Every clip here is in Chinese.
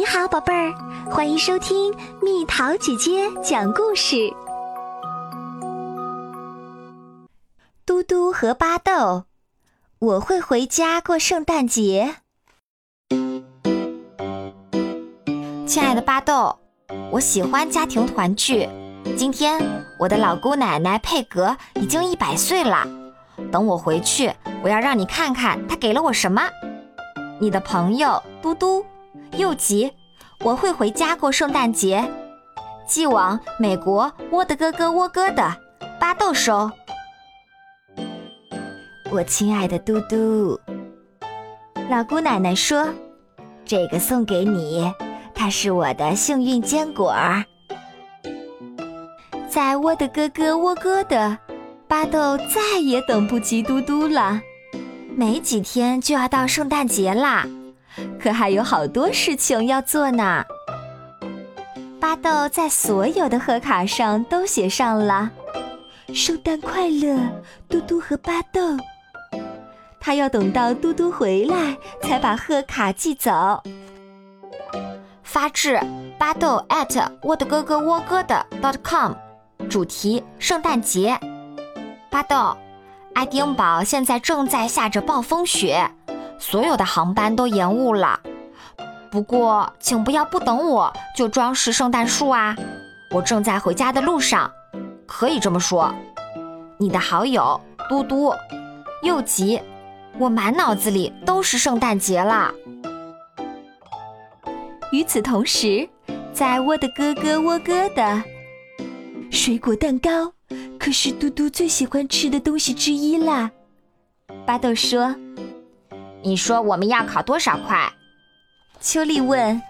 你好，宝贝儿，欢迎收听蜜桃姐姐讲故事。嘟嘟和巴豆，我会回家过圣诞节。亲爱的巴豆，我喜欢家庭团聚。今天我的老姑奶奶佩格已经一百岁了，等我回去，我要让你看看她给了我什么。你的朋友嘟嘟。又急，我会回家过圣诞节，寄往美国沃的哥哥沃哥的巴豆收。我亲爱的嘟嘟，老姑奶奶说：“这个送给你，它是我的幸运坚果。”在沃的哥哥沃哥的巴豆再也等不及嘟嘟了，没几天就要到圣诞节啦。可还有好多事情要做呢。巴豆在所有的贺卡上都写上了“圣诞快乐，嘟嘟和巴豆”。他要等到嘟嘟回来才把贺卡寄走。发至巴豆 at 我的哥哥沃哥的 dot com，主题圣诞节。巴豆，爱丁堡现在正在下着暴风雪。所有的航班都延误了，不过请不要不等我就装饰圣诞树啊！我正在回家的路上，可以这么说。你的好友嘟嘟，又急，我满脑子里都是圣诞节啦。与此同时，在我的哥哥窝哥的水果蛋糕，可是嘟嘟最喜欢吃的东西之一啦。巴豆说。你说我们要烤多少块？秋丽问。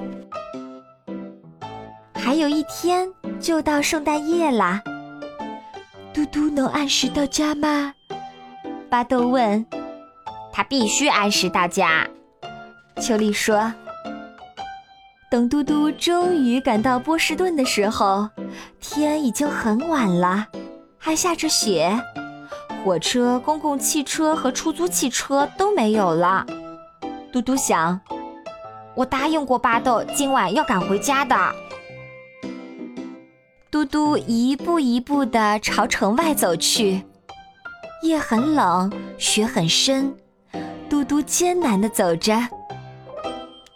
还有一天就到圣诞夜啦。嘟嘟能按时到家吗？巴豆问。他必须按时到家。秋丽说。等嘟嘟终于赶到波士顿的时候，天已经很晚了，还下着雪。火车、公共汽车和出租汽车都没有了。嘟嘟想，我答应过巴豆今晚要赶回家的。嘟嘟一步一步地朝城外走去。夜很冷，雪很深，嘟嘟艰难地走着。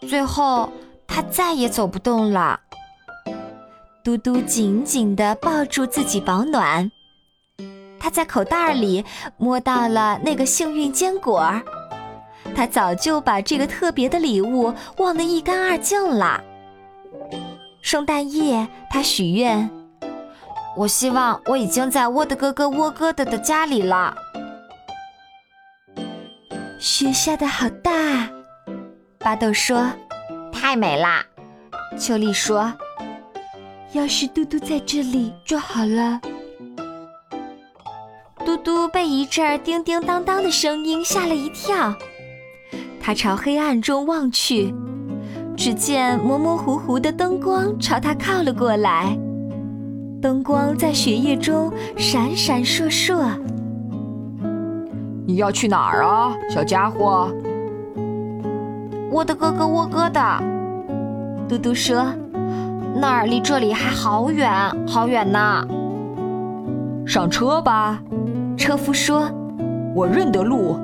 最后，他再也走不动了。嘟嘟紧紧地抱住自己保暖。他在口袋里摸到了那个幸运坚果，他早就把这个特别的礼物忘得一干二净了。圣诞夜，他许愿：“我希望我已经在沃德哥哥沃哥的的家里了。”雪下的好大，巴豆说：“太美啦。”秋丽说：“要是嘟嘟在这里就好了。”嘟嘟被一阵叮叮当当的声音吓了一跳，他朝黑暗中望去，只见模模糊糊的灯光朝他靠了过来，灯光在雪夜中闪闪烁烁。你要去哪儿啊，小家伙？我的哥哥沃哥的，嘟嘟说：“那儿离这里还好远，好远呢。”上车吧。车夫说：“我认得路。”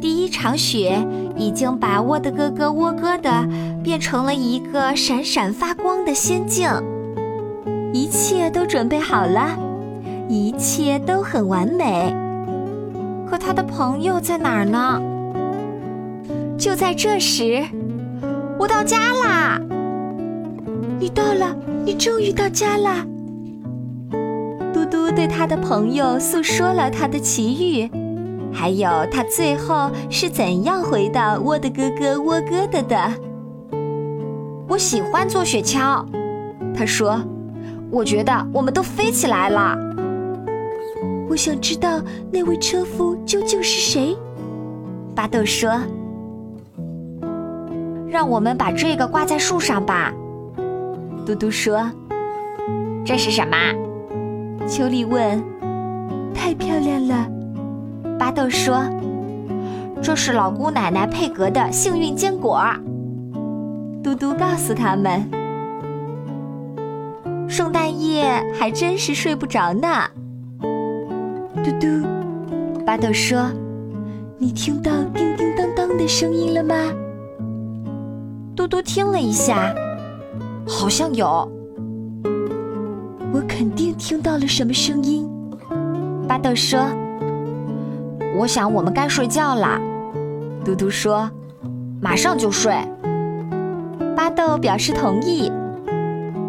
第一场雪已经把沃德哥哥沃哥的变成了一个闪闪发光的仙境，一切都准备好了，一切都很完美。可他的朋友在哪儿呢？就在这时，我到家啦！你到了，你终于到家啦！嘟对他的朋友诉说了他的奇遇，还有他最后是怎样回到窝的哥哥窝哥的的。我喜欢坐雪橇，他说，我觉得我们都飞起来了。我想知道那位车夫究竟是谁。巴豆说：“让我们把这个挂在树上吧。”嘟嘟说：“这是什么？”秋丽问：“太漂亮了。”巴豆说：“这是老姑奶奶佩格的幸运坚果。嘟嘟告诉他们，圣诞夜还真是睡不着呢。嘟嘟，巴豆说：“你听到叮叮当当的声音了吗？”嘟嘟听了一下，好像有。肯定听到了什么声音。巴豆说：“我想我们该睡觉啦。”嘟嘟说：“马上就睡。”巴豆表示同意。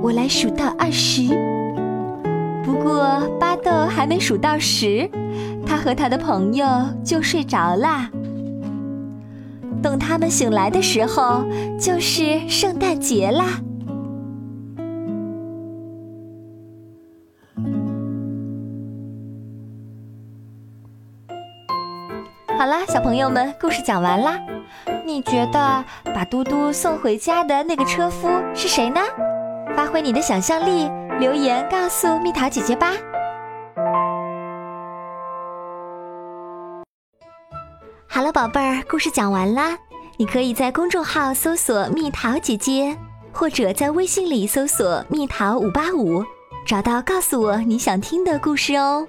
我来数到二十。不过巴豆还没数到十，他和他的朋友就睡着啦。等他们醒来的时候，就是圣诞节啦。好啦，小朋友们，故事讲完啦。你觉得把嘟嘟送回家的那个车夫是谁呢？发挥你的想象力，留言告诉蜜桃姐姐吧。好了，宝贝儿，故事讲完啦。你可以在公众号搜索“蜜桃姐姐”，或者在微信里搜索“蜜桃五八五”，找到告诉我你想听的故事哦。